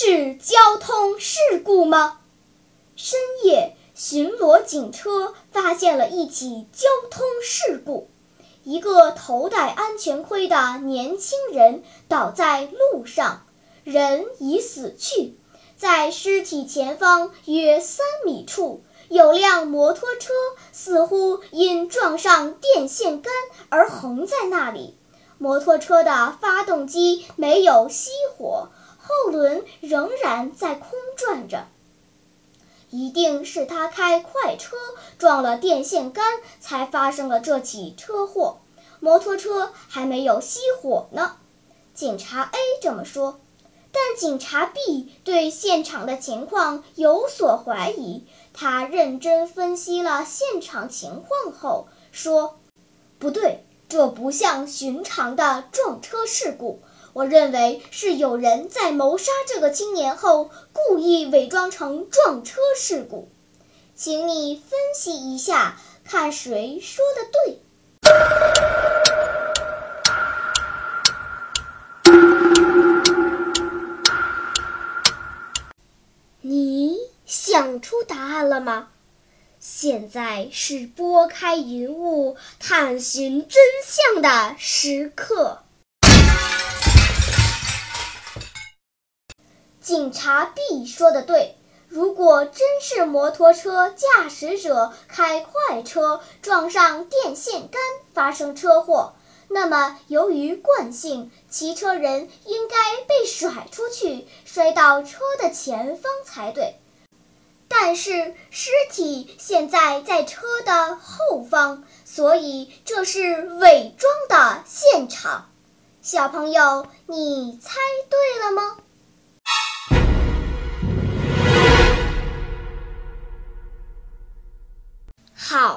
是交通事故吗？深夜，巡逻警车发现了一起交通事故。一个头戴安全盔的年轻人倒在路上，人已死去。在尸体前方约三米处，有辆摩托车，似乎因撞上电线杆而横在那里。摩托车的发动机没有熄火，后轮仍然在空转着。一定是他开快车撞了电线杆，才发生了这起车祸。摩托车还没有熄火呢，警察 A 这么说。但警察 B 对现场的情况有所怀疑，他认真分析了现场情况后说：“不对，这不像寻常的撞车事故。”我认为是有人在谋杀这个青年后，故意伪装成撞车事故。请你分析一下，看谁说的对。你想出答案了吗？现在是拨开云雾探寻真相的时刻。警察 B 说的对，如果真是摩托车驾驶者开快车撞上电线杆发生车祸，那么由于惯性，骑车人应该被甩出去，摔到车的前方才对。但是尸体现在在车的后方，所以这是伪装的现场。小朋友，你猜对了吗？